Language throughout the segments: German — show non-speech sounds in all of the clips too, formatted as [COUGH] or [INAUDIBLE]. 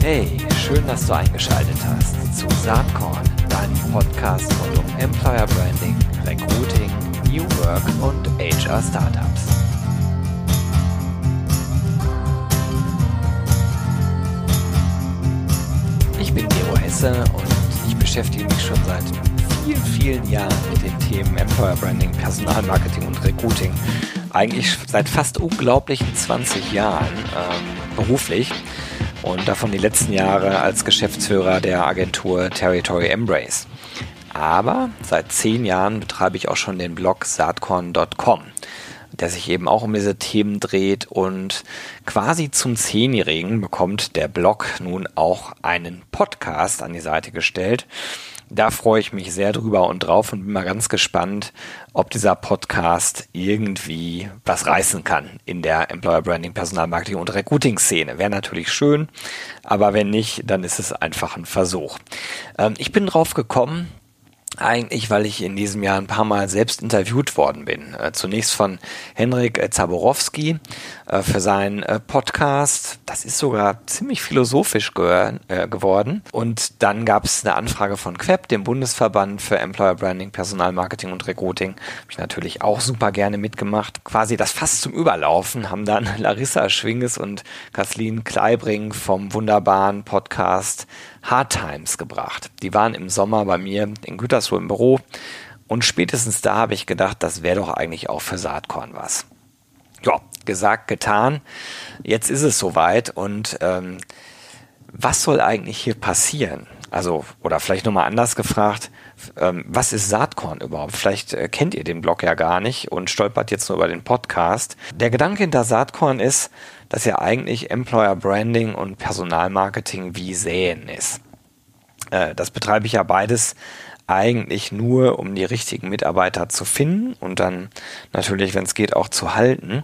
Hey, schön, dass du eingeschaltet hast zu Saatkorn, deinem Podcast rund um Employer Branding, Recruiting, New Work und HR Startups. Ich bin Gero Hesse und ich beschäftige mich schon seit vielen, vielen Jahren mit den Themen Employer Branding, Personalmarketing und Recruiting. Eigentlich seit fast unglaublichen 20 Jahren ähm, beruflich und davon die letzten Jahre als Geschäftsführer der Agentur Territory Embrace. Aber seit zehn Jahren betreibe ich auch schon den Blog saatkorn.com, der sich eben auch um diese Themen dreht und quasi zum Zehnjährigen bekommt der Blog nun auch einen Podcast an die Seite gestellt da freue ich mich sehr drüber und drauf und bin mal ganz gespannt, ob dieser Podcast irgendwie was reißen kann in der Employer Branding, Personalmarketing und Recruiting Szene. Wäre natürlich schön, aber wenn nicht, dann ist es einfach ein Versuch. Ähm, ich bin drauf gekommen, eigentlich, weil ich in diesem Jahr ein paar Mal selbst interviewt worden bin. Äh, zunächst von Henrik Zaborowski äh, für seinen äh, Podcast. Das ist sogar ziemlich philosophisch geworden. Und dann gab es eine Anfrage von QEP, dem Bundesverband für Employer Branding, Personalmarketing und Recruiting. Habe ich natürlich auch super gerne mitgemacht. Quasi das fast zum Überlaufen haben dann [LAUGHS] Larissa Schwinges und Kathleen Kleibring vom wunderbaren Podcast Hard Times gebracht. Die waren im Sommer bei mir in Gütersloh im Büro und spätestens da habe ich gedacht, das wäre doch eigentlich auch für Saatkorn was. Ja, gesagt, getan. Jetzt ist es soweit und ähm, was soll eigentlich hier passieren? Also, oder vielleicht nochmal anders gefragt, ähm, was ist Saatkorn überhaupt? Vielleicht äh, kennt ihr den Blog ja gar nicht und stolpert jetzt nur über den Podcast. Der Gedanke hinter Saatkorn ist, dass ja eigentlich Employer Branding und Personalmarketing wie Säen ist. Äh, das betreibe ich ja beides eigentlich nur, um die richtigen Mitarbeiter zu finden und dann natürlich, wenn es geht, auch zu halten.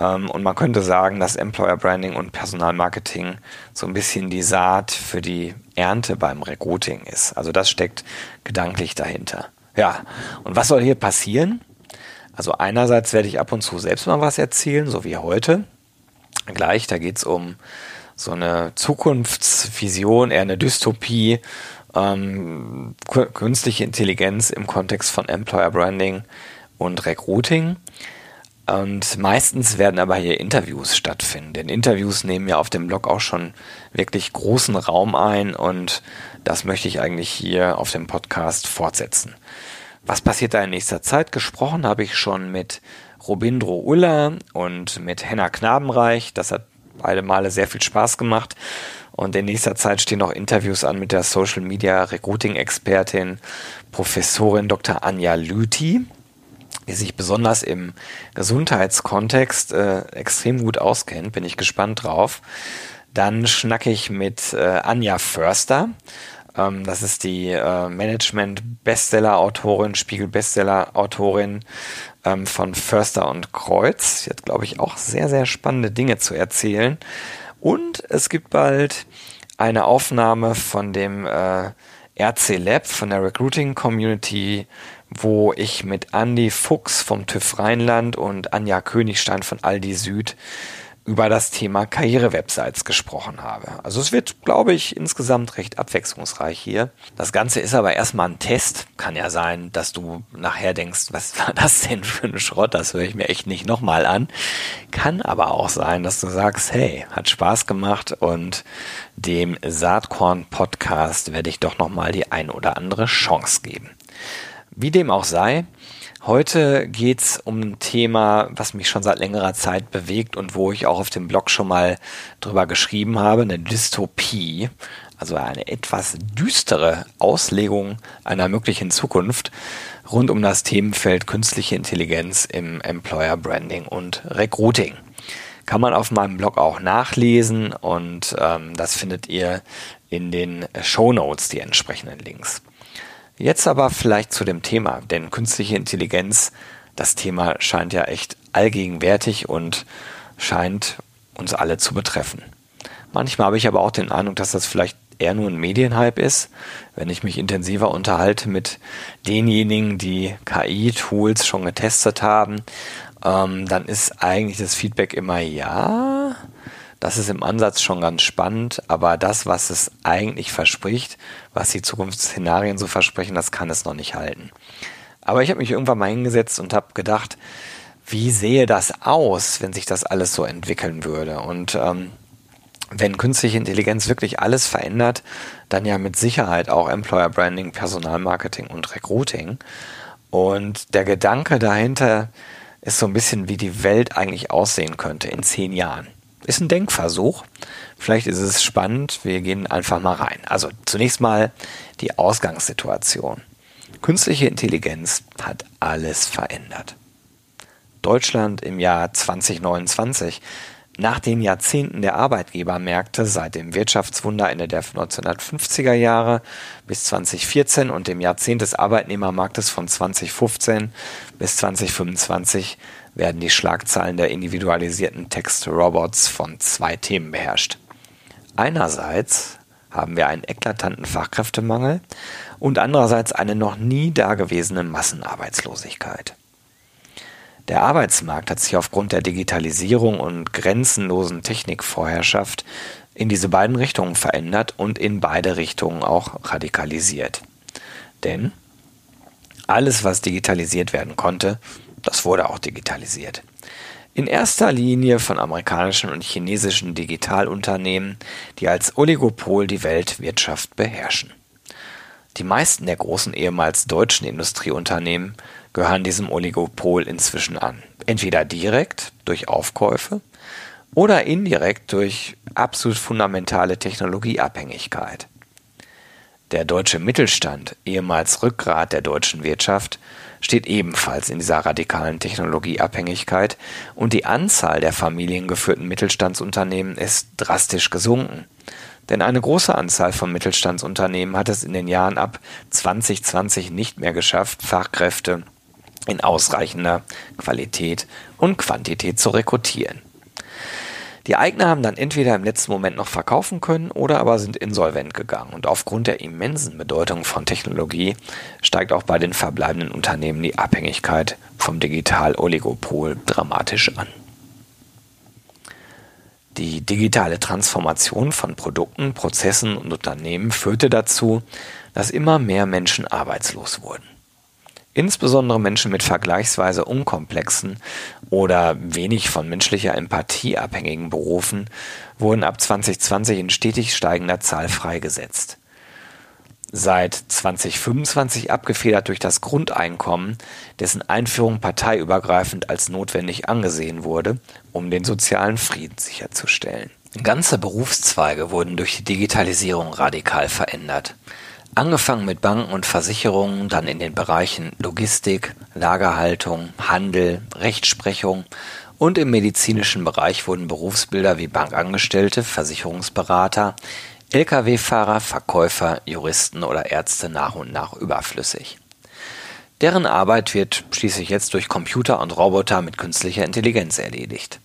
Ähm, und man könnte sagen, dass Employer Branding und Personalmarketing so ein bisschen die Saat für die Ernte beim Recruiting ist. Also das steckt gedanklich dahinter. Ja, und was soll hier passieren? Also einerseits werde ich ab und zu selbst mal was erzählen, so wie heute gleich. Da geht es um so eine Zukunftsvision, eher eine Dystopie, ähm, künstliche Intelligenz im Kontext von Employer Branding und Recruiting. Und meistens werden aber hier Interviews stattfinden. Denn Interviews nehmen ja auf dem Blog auch schon wirklich großen Raum ein und das möchte ich eigentlich hier auf dem Podcast fortsetzen. Was passiert da in nächster Zeit? Gesprochen habe ich schon mit Robindro Uller und mit Henna Knabenreich. Das hat beide Male sehr viel Spaß gemacht. Und in nächster Zeit stehen noch Interviews an mit der Social Media Recruiting Expertin Professorin Dr. Anja Lüthi, die sich besonders im Gesundheitskontext äh, extrem gut auskennt. Bin ich gespannt drauf. Dann schnacke ich mit äh, Anja Förster. Ähm, das ist die äh, Management-Bestseller-Autorin, Spiegel-Bestseller-Autorin ähm, von Förster und Kreuz. Sie hat, glaube ich, auch sehr, sehr spannende Dinge zu erzählen. Und es gibt bald eine Aufnahme von dem äh, RC Lab, von der Recruiting Community, wo ich mit Andy Fuchs vom TÜV Rheinland und Anja Königstein von Aldi Süd über das Thema Karrierewebsites gesprochen habe. Also es wird, glaube ich, insgesamt recht abwechslungsreich hier. Das Ganze ist aber erstmal ein Test. Kann ja sein, dass du nachher denkst, was war das denn für ein Schrott? Das höre ich mir echt nicht nochmal an. Kann aber auch sein, dass du sagst, hey, hat Spaß gemacht und dem Saatkorn Podcast werde ich doch nochmal die ein oder andere Chance geben. Wie dem auch sei, Heute geht's um ein Thema, was mich schon seit längerer Zeit bewegt und wo ich auch auf dem Blog schon mal drüber geschrieben habe, eine Dystopie, also eine etwas düstere Auslegung einer möglichen Zukunft rund um das Themenfeld künstliche Intelligenz im Employer Branding und Recruiting. Kann man auf meinem Blog auch nachlesen und ähm, das findet ihr in den Show Notes, die entsprechenden Links. Jetzt aber vielleicht zu dem Thema, denn künstliche Intelligenz, das Thema scheint ja echt allgegenwärtig und scheint uns alle zu betreffen. Manchmal habe ich aber auch den Eindruck, dass das vielleicht eher nur ein Medienhype ist, wenn ich mich intensiver unterhalte mit denjenigen, die KI-Tools schon getestet haben ähm, dann ist eigentlich das Feedback immer ja. Das ist im Ansatz schon ganz spannend, aber das, was es eigentlich verspricht, was die Zukunftsszenarien so versprechen, das kann es noch nicht halten. Aber ich habe mich irgendwann mal hingesetzt und habe gedacht, wie sehe das aus, wenn sich das alles so entwickeln würde? Und ähm, wenn künstliche Intelligenz wirklich alles verändert, dann ja mit Sicherheit auch Employer Branding, Personalmarketing und Recruiting. Und der Gedanke dahinter ist so ein bisschen, wie die Welt eigentlich aussehen könnte in zehn Jahren. Ist ein Denkversuch. Vielleicht ist es spannend. Wir gehen einfach mal rein. Also zunächst mal die Ausgangssituation. Künstliche Intelligenz hat alles verändert. Deutschland im Jahr 2029 nach den Jahrzehnten der Arbeitgebermärkte seit dem Wirtschaftswunderende der 1950er Jahre bis 2014 und dem Jahrzehnt des Arbeitnehmermarktes von 2015 bis 2025 werden die Schlagzeilen der individualisierten Textrobots von zwei Themen beherrscht. Einerseits haben wir einen eklatanten Fachkräftemangel und andererseits eine noch nie dagewesene Massenarbeitslosigkeit. Der Arbeitsmarkt hat sich aufgrund der Digitalisierung und grenzenlosen Technikvorherrschaft in diese beiden Richtungen verändert und in beide Richtungen auch radikalisiert. Denn alles, was digitalisiert werden konnte, das wurde auch digitalisiert. In erster Linie von amerikanischen und chinesischen Digitalunternehmen, die als Oligopol die Weltwirtschaft beherrschen. Die meisten der großen ehemals deutschen Industrieunternehmen gehören diesem Oligopol inzwischen an. Entweder direkt durch Aufkäufe oder indirekt durch absolut fundamentale Technologieabhängigkeit. Der deutsche Mittelstand, ehemals Rückgrat der deutschen Wirtschaft, steht ebenfalls in dieser radikalen Technologieabhängigkeit und die Anzahl der familiengeführten Mittelstandsunternehmen ist drastisch gesunken. Denn eine große Anzahl von Mittelstandsunternehmen hat es in den Jahren ab 2020 nicht mehr geschafft, Fachkräfte in ausreichender Qualität und Quantität zu rekrutieren. Die Eigner haben dann entweder im letzten Moment noch verkaufen können oder aber sind insolvent gegangen. Und aufgrund der immensen Bedeutung von Technologie steigt auch bei den verbleibenden Unternehmen die Abhängigkeit vom Digital-Oligopol dramatisch an. Die digitale Transformation von Produkten, Prozessen und Unternehmen führte dazu, dass immer mehr Menschen arbeitslos wurden. Insbesondere Menschen mit vergleichsweise unkomplexen oder wenig von menschlicher Empathie abhängigen Berufen wurden ab 2020 in stetig steigender Zahl freigesetzt. Seit 2025 abgefedert durch das Grundeinkommen, dessen Einführung parteiübergreifend als notwendig angesehen wurde, um den sozialen Frieden sicherzustellen. Ganze Berufszweige wurden durch die Digitalisierung radikal verändert. Angefangen mit Banken und Versicherungen, dann in den Bereichen Logistik, Lagerhaltung, Handel, Rechtsprechung und im medizinischen Bereich wurden Berufsbilder wie Bankangestellte, Versicherungsberater, Lkw-Fahrer, Verkäufer, Juristen oder Ärzte nach und nach überflüssig. Deren Arbeit wird schließlich jetzt durch Computer und Roboter mit künstlicher Intelligenz erledigt.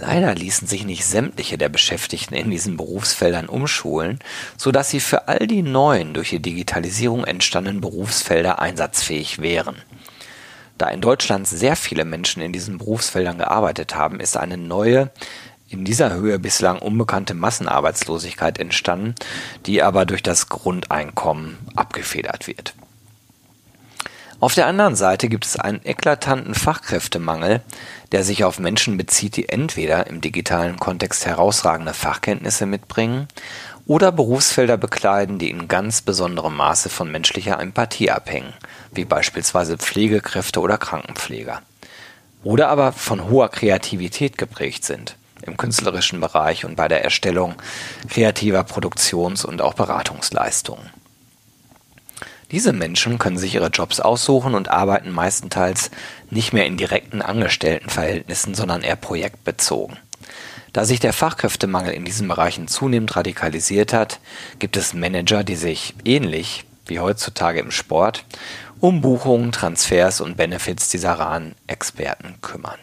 Leider ließen sich nicht sämtliche der Beschäftigten in diesen Berufsfeldern umschulen, so dass sie für all die neuen durch die Digitalisierung entstandenen Berufsfelder einsatzfähig wären. Da in Deutschland sehr viele Menschen in diesen Berufsfeldern gearbeitet haben, ist eine neue, in dieser Höhe bislang unbekannte Massenarbeitslosigkeit entstanden, die aber durch das Grundeinkommen abgefedert wird. Auf der anderen Seite gibt es einen eklatanten Fachkräftemangel, der sich auf Menschen bezieht, die entweder im digitalen Kontext herausragende Fachkenntnisse mitbringen oder Berufsfelder bekleiden, die in ganz besonderem Maße von menschlicher Empathie abhängen, wie beispielsweise Pflegekräfte oder Krankenpfleger. Oder aber von hoher Kreativität geprägt sind, im künstlerischen Bereich und bei der Erstellung kreativer Produktions- und auch Beratungsleistungen. Diese Menschen können sich ihre Jobs aussuchen und arbeiten meistenteils nicht mehr in direkten Angestelltenverhältnissen, sondern eher projektbezogen. Da sich der Fachkräftemangel in diesen Bereichen zunehmend radikalisiert hat, gibt es Manager, die sich ähnlich wie heutzutage im Sport um Buchungen, Transfers und Benefits dieser raren Experten kümmern.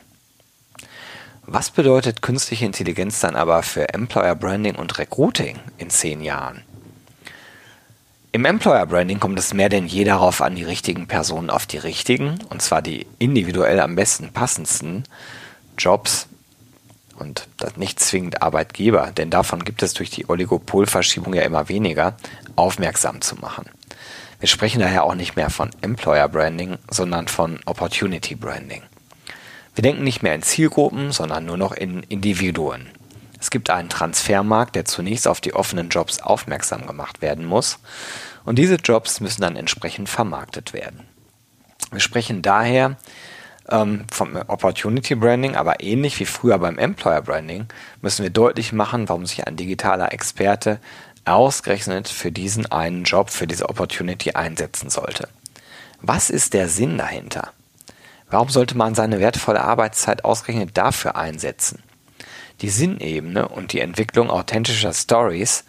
Was bedeutet künstliche Intelligenz dann aber für Employer Branding und Recruiting in zehn Jahren? Im Employer Branding kommt es mehr denn je darauf an, die richtigen Personen auf die richtigen, und zwar die individuell am besten passendsten Jobs und das nicht zwingend Arbeitgeber, denn davon gibt es durch die Oligopolverschiebung ja immer weniger, aufmerksam zu machen. Wir sprechen daher auch nicht mehr von Employer Branding, sondern von Opportunity Branding. Wir denken nicht mehr in Zielgruppen, sondern nur noch in Individuen. Es gibt einen Transfermarkt, der zunächst auf die offenen Jobs aufmerksam gemacht werden muss und diese Jobs müssen dann entsprechend vermarktet werden. Wir sprechen daher ähm, vom Opportunity Branding, aber ähnlich wie früher beim Employer Branding müssen wir deutlich machen, warum sich ein digitaler Experte ausgerechnet für diesen einen Job, für diese Opportunity einsetzen sollte. Was ist der Sinn dahinter? Warum sollte man seine wertvolle Arbeitszeit ausgerechnet dafür einsetzen? Die Sinnebene und die Entwicklung authentischer Stories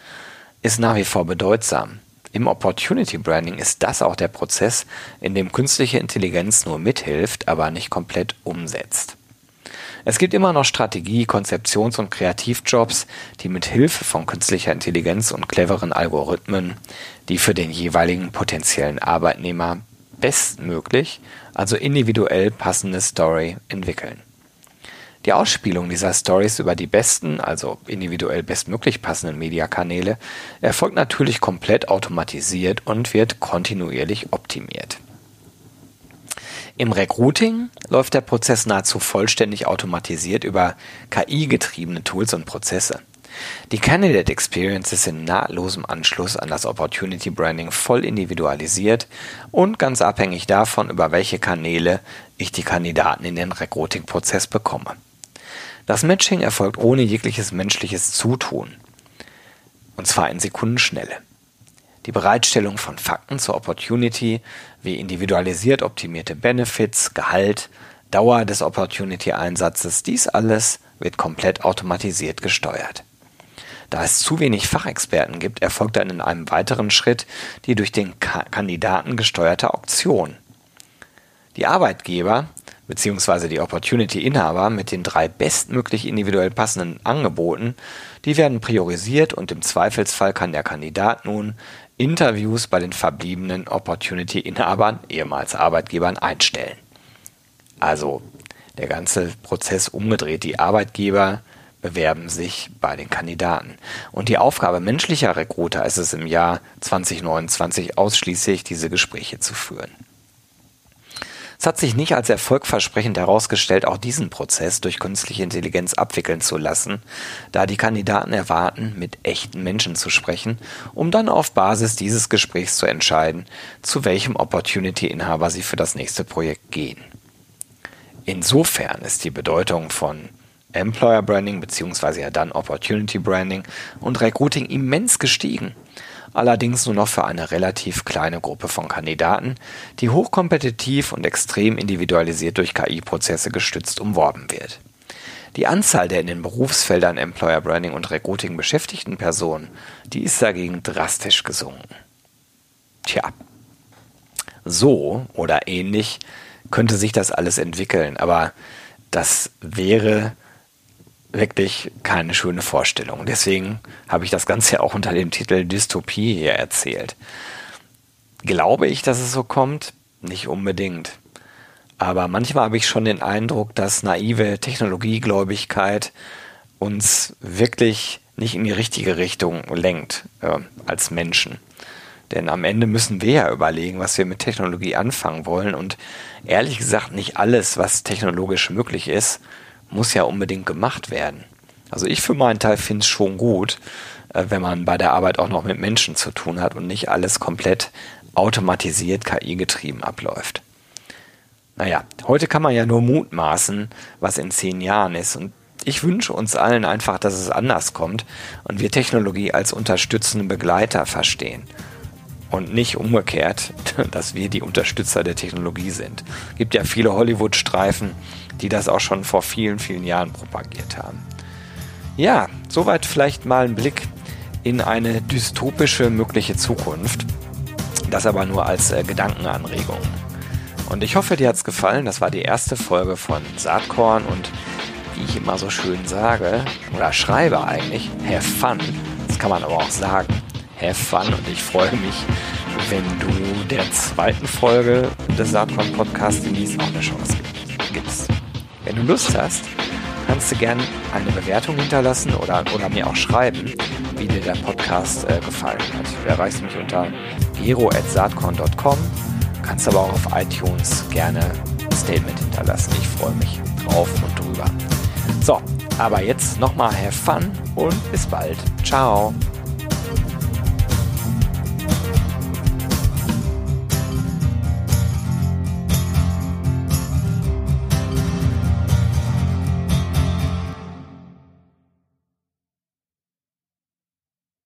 ist nach wie vor bedeutsam. Im Opportunity Branding ist das auch der Prozess, in dem künstliche Intelligenz nur mithilft, aber nicht komplett umsetzt. Es gibt immer noch Strategie-, Konzeptions- und Kreativjobs, die mit Hilfe von künstlicher Intelligenz und cleveren Algorithmen die für den jeweiligen potenziellen Arbeitnehmer bestmöglich, also individuell passende Story entwickeln. Die Ausspielung dieser Stories über die besten, also individuell bestmöglich passenden Mediakanäle erfolgt natürlich komplett automatisiert und wird kontinuierlich optimiert. Im Recruiting läuft der Prozess nahezu vollständig automatisiert über KI-getriebene Tools und Prozesse. Die Candidate Experience ist in nahtlosem Anschluss an das Opportunity Branding voll individualisiert und ganz abhängig davon, über welche Kanäle ich die Kandidaten in den Recruiting-Prozess bekomme. Das Matching erfolgt ohne jegliches menschliches Zutun. Und zwar in Sekundenschnelle. Die Bereitstellung von Fakten zur Opportunity wie individualisiert optimierte Benefits, Gehalt, Dauer des Opportunity-Einsatzes, dies alles wird komplett automatisiert gesteuert. Da es zu wenig Fachexperten gibt, erfolgt dann in einem weiteren Schritt die durch den Kandidaten gesteuerte Auktion. Die Arbeitgeber beziehungsweise die Opportunity-Inhaber mit den drei bestmöglich individuell passenden Angeboten, die werden priorisiert und im Zweifelsfall kann der Kandidat nun Interviews bei den verbliebenen Opportunity-Inhabern, ehemals Arbeitgebern, einstellen. Also der ganze Prozess umgedreht. Die Arbeitgeber bewerben sich bei den Kandidaten. Und die Aufgabe menschlicher Recruiter ist es im Jahr 2029 ausschließlich, diese Gespräche zu führen. Es hat sich nicht als erfolgversprechend herausgestellt, auch diesen Prozess durch künstliche Intelligenz abwickeln zu lassen, da die Kandidaten erwarten, mit echten Menschen zu sprechen, um dann auf Basis dieses Gesprächs zu entscheiden, zu welchem Opportunity-Inhaber sie für das nächste Projekt gehen. Insofern ist die Bedeutung von Employer Branding bzw. ja dann Opportunity Branding und Recruiting immens gestiegen allerdings nur noch für eine relativ kleine Gruppe von Kandidaten, die hochkompetitiv und extrem individualisiert durch KI-Prozesse gestützt umworben wird. Die Anzahl der in den Berufsfeldern Employer Branding und Recruiting beschäftigten Personen, die ist dagegen drastisch gesunken. Tja, so oder ähnlich könnte sich das alles entwickeln, aber das wäre wirklich keine schöne Vorstellung. Deswegen habe ich das Ganze ja [LAUGHS] auch unter dem Titel Dystopie hier erzählt. Glaube ich, dass es so kommt? Nicht unbedingt. Aber manchmal habe ich schon den Eindruck, dass naive Technologiegläubigkeit uns wirklich nicht in die richtige Richtung lenkt äh, als Menschen. Denn am Ende müssen wir ja überlegen, was wir mit Technologie anfangen wollen. Und ehrlich gesagt, nicht alles, was technologisch möglich ist, muss ja unbedingt gemacht werden. Also ich für meinen Teil finde es schon gut, äh, wenn man bei der Arbeit auch noch mit Menschen zu tun hat und nicht alles komplett automatisiert, KI-getrieben abläuft. Naja, heute kann man ja nur mutmaßen, was in zehn Jahren ist. Und ich wünsche uns allen einfach, dass es anders kommt und wir Technologie als unterstützenden Begleiter verstehen. Und nicht umgekehrt, [LAUGHS] dass wir die Unterstützer der Technologie sind. Gibt ja viele Hollywood-Streifen, die das auch schon vor vielen, vielen Jahren propagiert haben. Ja, soweit vielleicht mal ein Blick in eine dystopische mögliche Zukunft. Das aber nur als äh, Gedankenanregung. Und ich hoffe, dir hat es gefallen. Das war die erste Folge von Saatkorn und wie ich immer so schön sage oder schreibe eigentlich, have fun. Das kann man aber auch sagen. Have fun und ich freue mich, wenn du der zweiten Folge des Saatkorn Podcasts Denise auch eine Chance gibst. Wenn du Lust hast, kannst du gerne eine Bewertung hinterlassen oder, oder mir auch schreiben, wie dir der Podcast äh, gefallen hat. Du erreichst mich unter gero.saatkorn.com, kannst aber auch auf iTunes gerne ein Statement hinterlassen. Ich freue mich drauf und drüber. So, aber jetzt nochmal have fun und bis bald. Ciao.